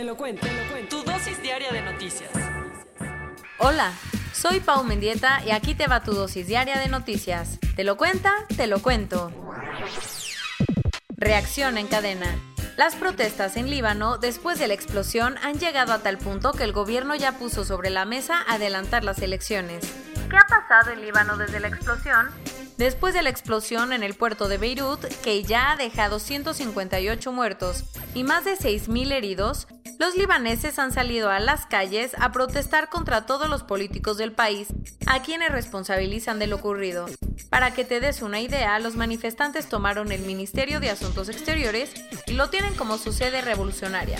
Te lo cuento, te lo cuento. Tu dosis diaria de noticias. Hola, soy Pau Mendieta y aquí te va tu dosis diaria de noticias. ¿Te lo cuenta? Te lo cuento. Reacción en cadena. Las protestas en Líbano después de la explosión han llegado a tal punto que el gobierno ya puso sobre la mesa adelantar las elecciones. ¿Qué ha pasado en Líbano desde la explosión? Después de la explosión en el puerto de Beirut, que ya ha dejado 158 muertos y más de 6.000 heridos, los libaneses han salido a las calles a protestar contra todos los políticos del país, a quienes responsabilizan de lo ocurrido. Para que te des una idea, los manifestantes tomaron el Ministerio de Asuntos Exteriores y lo tienen como su sede revolucionaria.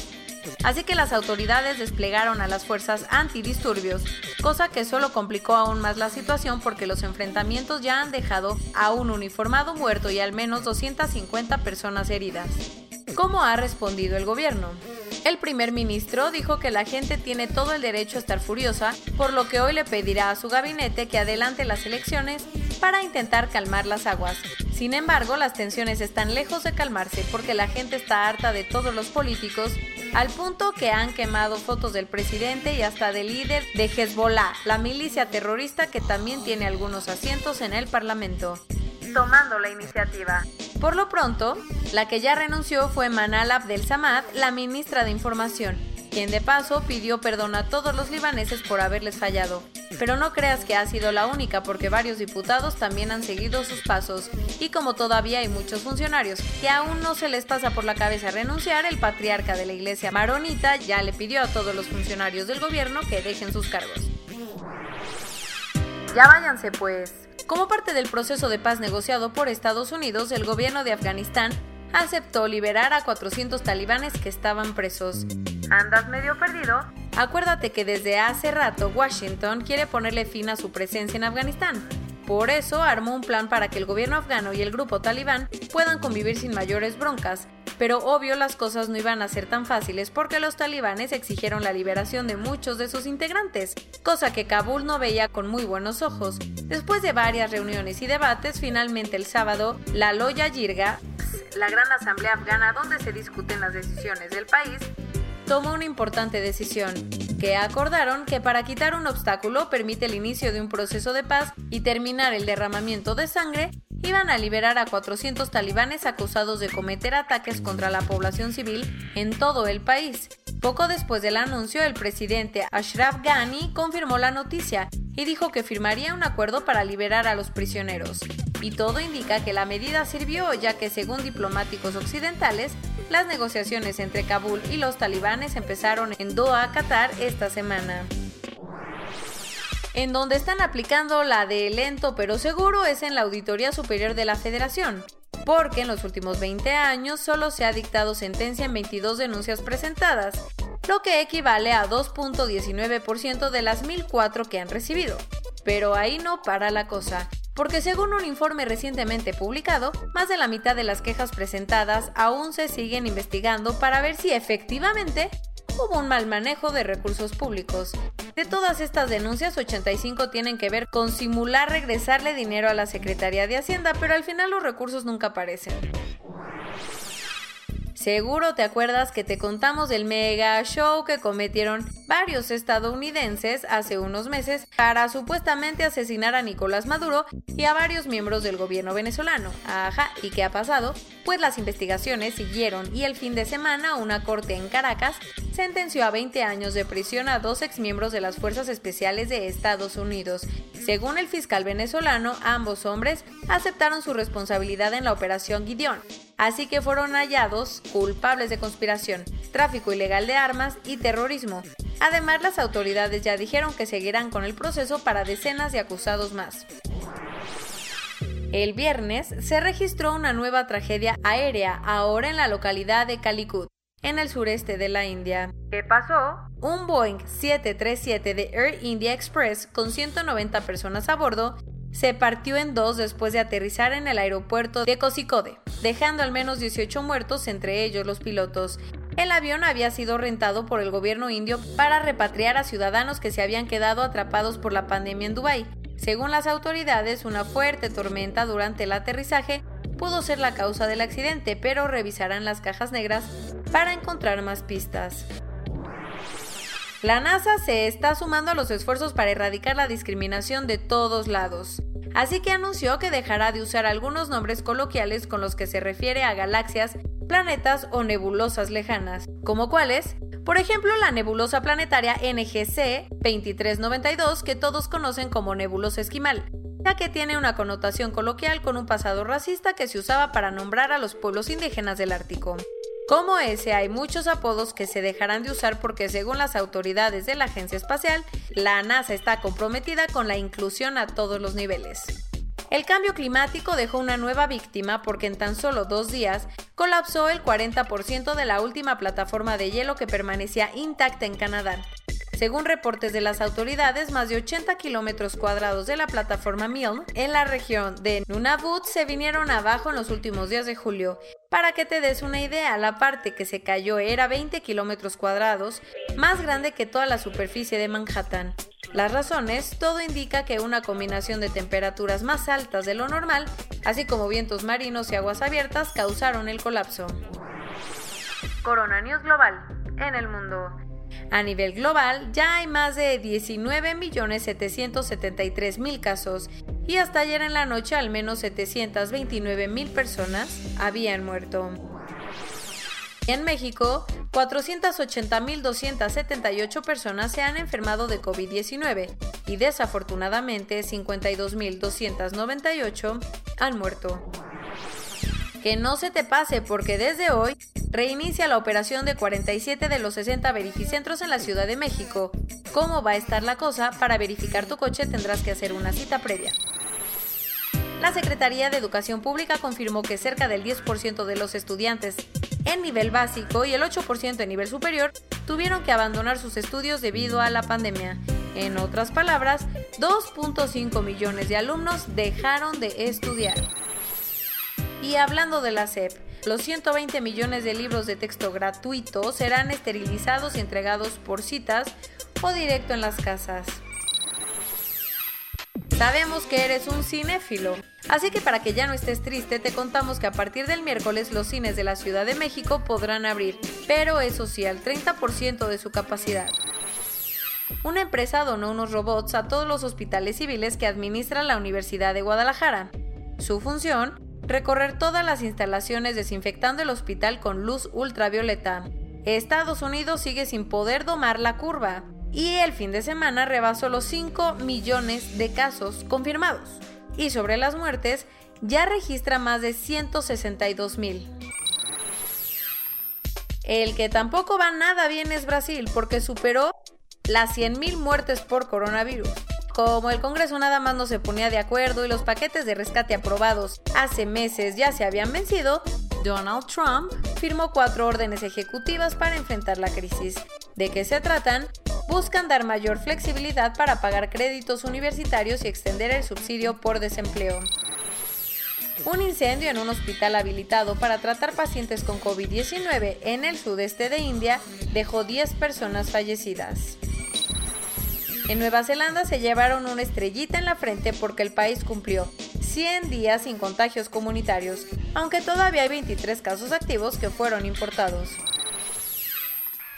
Así que las autoridades desplegaron a las fuerzas antidisturbios, cosa que solo complicó aún más la situación porque los enfrentamientos ya han dejado a un uniformado muerto y al menos 250 personas heridas. ¿Cómo ha respondido el gobierno? El primer ministro dijo que la gente tiene todo el derecho a estar furiosa, por lo que hoy le pedirá a su gabinete que adelante las elecciones para intentar calmar las aguas. Sin embargo, las tensiones están lejos de calmarse porque la gente está harta de todos los políticos, al punto que han quemado fotos del presidente y hasta del líder de Hezbollah, la milicia terrorista que también tiene algunos asientos en el Parlamento tomando la iniciativa. Por lo pronto, la que ya renunció fue Manal Abdel Samad, la ministra de Información, quien de paso pidió perdón a todos los libaneses por haberles fallado. Pero no creas que ha sido la única porque varios diputados también han seguido sus pasos y como todavía hay muchos funcionarios que aún no se les pasa por la cabeza renunciar, el patriarca de la iglesia maronita ya le pidió a todos los funcionarios del gobierno que dejen sus cargos. Ya váyanse pues. Como parte del proceso de paz negociado por Estados Unidos, el gobierno de Afganistán aceptó liberar a 400 talibanes que estaban presos. ¿Andas medio perdido? Acuérdate que desde hace rato Washington quiere ponerle fin a su presencia en Afganistán. Por eso armó un plan para que el gobierno afgano y el grupo talibán puedan convivir sin mayores broncas, pero obvio las cosas no iban a ser tan fáciles porque los talibanes exigieron la liberación de muchos de sus integrantes, cosa que Kabul no veía con muy buenos ojos. Después de varias reuniones y debates, finalmente el sábado, la Loya Jirga, la gran asamblea afgana donde se discuten las decisiones del país, tomó una importante decisión, que acordaron que para quitar un obstáculo permite el inicio de un proceso de paz y terminar el derramamiento de sangre, iban a liberar a 400 talibanes acusados de cometer ataques contra la población civil en todo el país. Poco después del anuncio, el presidente Ashraf Ghani confirmó la noticia y dijo que firmaría un acuerdo para liberar a los prisioneros. Y todo indica que la medida sirvió ya que según diplomáticos occidentales, las negociaciones entre Kabul y los talibanes empezaron en Doha, Qatar, esta semana. En donde están aplicando la de lento pero seguro es en la Auditoría Superior de la Federación, porque en los últimos 20 años solo se ha dictado sentencia en 22 denuncias presentadas, lo que equivale a 2.19% de las 1.004 que han recibido. Pero ahí no para la cosa, porque según un informe recientemente publicado, más de la mitad de las quejas presentadas aún se siguen investigando para ver si efectivamente hubo un mal manejo de recursos públicos. De todas estas denuncias, 85 tienen que ver con simular regresarle dinero a la Secretaría de Hacienda, pero al final los recursos nunca aparecen. Seguro te acuerdas que te contamos del mega show que cometieron varios estadounidenses hace unos meses para supuestamente asesinar a Nicolás Maduro y a varios miembros del gobierno venezolano. Ajá, ¿y qué ha pasado? Pues las investigaciones siguieron y el fin de semana una corte en Caracas sentenció a 20 años de prisión a dos exmiembros de las Fuerzas Especiales de Estados Unidos. Según el fiscal venezolano, ambos hombres aceptaron su responsabilidad en la operación Gideon así que fueron hallados culpables de conspiración, tráfico ilegal de armas y terrorismo. Además, las autoridades ya dijeron que seguirán con el proceso para decenas de acusados más. El viernes se registró una nueva tragedia aérea, ahora en la localidad de Calicut, en el sureste de la India. ¿Qué pasó? Un Boeing 737 de Air India Express con 190 personas a bordo se partió en dos después de aterrizar en el aeropuerto de Kozhikode, dejando al menos 18 muertos, entre ellos los pilotos. El avión había sido rentado por el gobierno indio para repatriar a ciudadanos que se habían quedado atrapados por la pandemia en Dubái. Según las autoridades, una fuerte tormenta durante el aterrizaje pudo ser la causa del accidente, pero revisarán las cajas negras para encontrar más pistas. La NASA se está sumando a los esfuerzos para erradicar la discriminación de todos lados, así que anunció que dejará de usar algunos nombres coloquiales con los que se refiere a galaxias, planetas o nebulosas lejanas, como cuáles, por ejemplo, la nebulosa planetaria NGC 2392 que todos conocen como nebulosa esquimal, ya que tiene una connotación coloquial con un pasado racista que se usaba para nombrar a los pueblos indígenas del Ártico. Como ese, hay muchos apodos que se dejarán de usar porque según las autoridades de la Agencia Espacial, la NASA está comprometida con la inclusión a todos los niveles. El cambio climático dejó una nueva víctima porque en tan solo dos días colapsó el 40% de la última plataforma de hielo que permanecía intacta en Canadá, según reportes de las autoridades, más de 80 kilómetros cuadrados de la plataforma Milne en la región de Nunavut se vinieron abajo en los últimos días de julio. Para que te des una idea, la parte que se cayó era 20 kilómetros cuadrados, más grande que toda la superficie de Manhattan. Las razones, todo indica que una combinación de temperaturas más altas de lo normal, así como vientos marinos y aguas abiertas, causaron el colapso. Corona News Global. En el mundo. A nivel global ya hay más de 19.773.000 casos y hasta ayer en la noche al menos 729.000 personas habían muerto. En México, 480.278 personas se han enfermado de COVID-19 y desafortunadamente 52.298 han muerto. Que no se te pase porque desde hoy reinicia la operación de 47 de los 60 verificentros en la Ciudad de México. ¿Cómo va a estar la cosa? Para verificar tu coche tendrás que hacer una cita previa. La Secretaría de Educación Pública confirmó que cerca del 10% de los estudiantes en nivel básico y el 8% en nivel superior tuvieron que abandonar sus estudios debido a la pandemia. En otras palabras, 2.5 millones de alumnos dejaron de estudiar. Y hablando de la SEP, los 120 millones de libros de texto gratuitos serán esterilizados y entregados por citas o directo en las casas. Sabemos que eres un cinéfilo, así que para que ya no estés triste te contamos que a partir del miércoles los cines de la Ciudad de México podrán abrir, pero eso sí, al 30% de su capacidad. Una empresa donó unos robots a todos los hospitales civiles que administra la Universidad de Guadalajara. Su función recorrer todas las instalaciones desinfectando el hospital con luz ultravioleta. Estados Unidos sigue sin poder domar la curva y el fin de semana rebasó los 5 millones de casos confirmados. Y sobre las muertes, ya registra más de 162 mil. El que tampoco va nada bien es Brasil porque superó las 100.000 muertes por coronavirus. Como el Congreso nada más no se ponía de acuerdo y los paquetes de rescate aprobados hace meses ya se habían vencido, Donald Trump firmó cuatro órdenes ejecutivas para enfrentar la crisis. ¿De qué se tratan? Buscan dar mayor flexibilidad para pagar créditos universitarios y extender el subsidio por desempleo. Un incendio en un hospital habilitado para tratar pacientes con COVID-19 en el sudeste de India dejó 10 personas fallecidas. En Nueva Zelanda se llevaron una estrellita en la frente porque el país cumplió 100 días sin contagios comunitarios, aunque todavía hay 23 casos activos que fueron importados.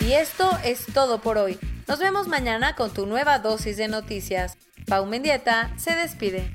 Y esto es todo por hoy. Nos vemos mañana con tu nueva dosis de noticias. Pau Mendieta se despide.